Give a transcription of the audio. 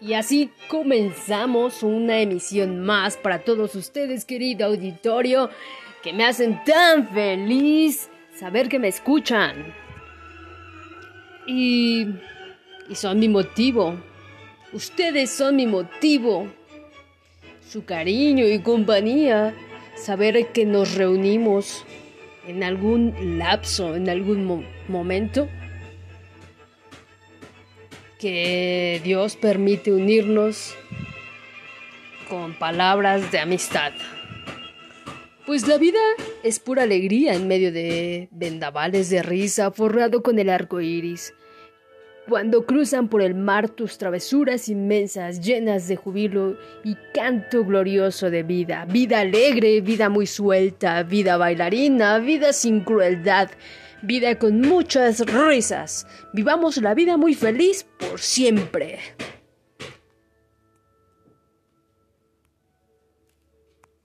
Y así comenzamos una emisión más para todos ustedes, querido auditorio, que me hacen tan feliz saber que me escuchan. Y, y son mi motivo. Ustedes son mi motivo. Su cariño y compañía. Saber que nos reunimos en algún lapso, en algún momento que Dios permite unirnos con palabras de amistad. Pues la vida es pura alegría en medio de vendavales de risa forrado con el arco iris. Cuando cruzan por el mar tus travesuras inmensas, llenas de jubilo y canto glorioso de vida, vida alegre, vida muy suelta, vida bailarina, vida sin crueldad, vida con muchas risas. Vivamos la vida muy feliz por siempre.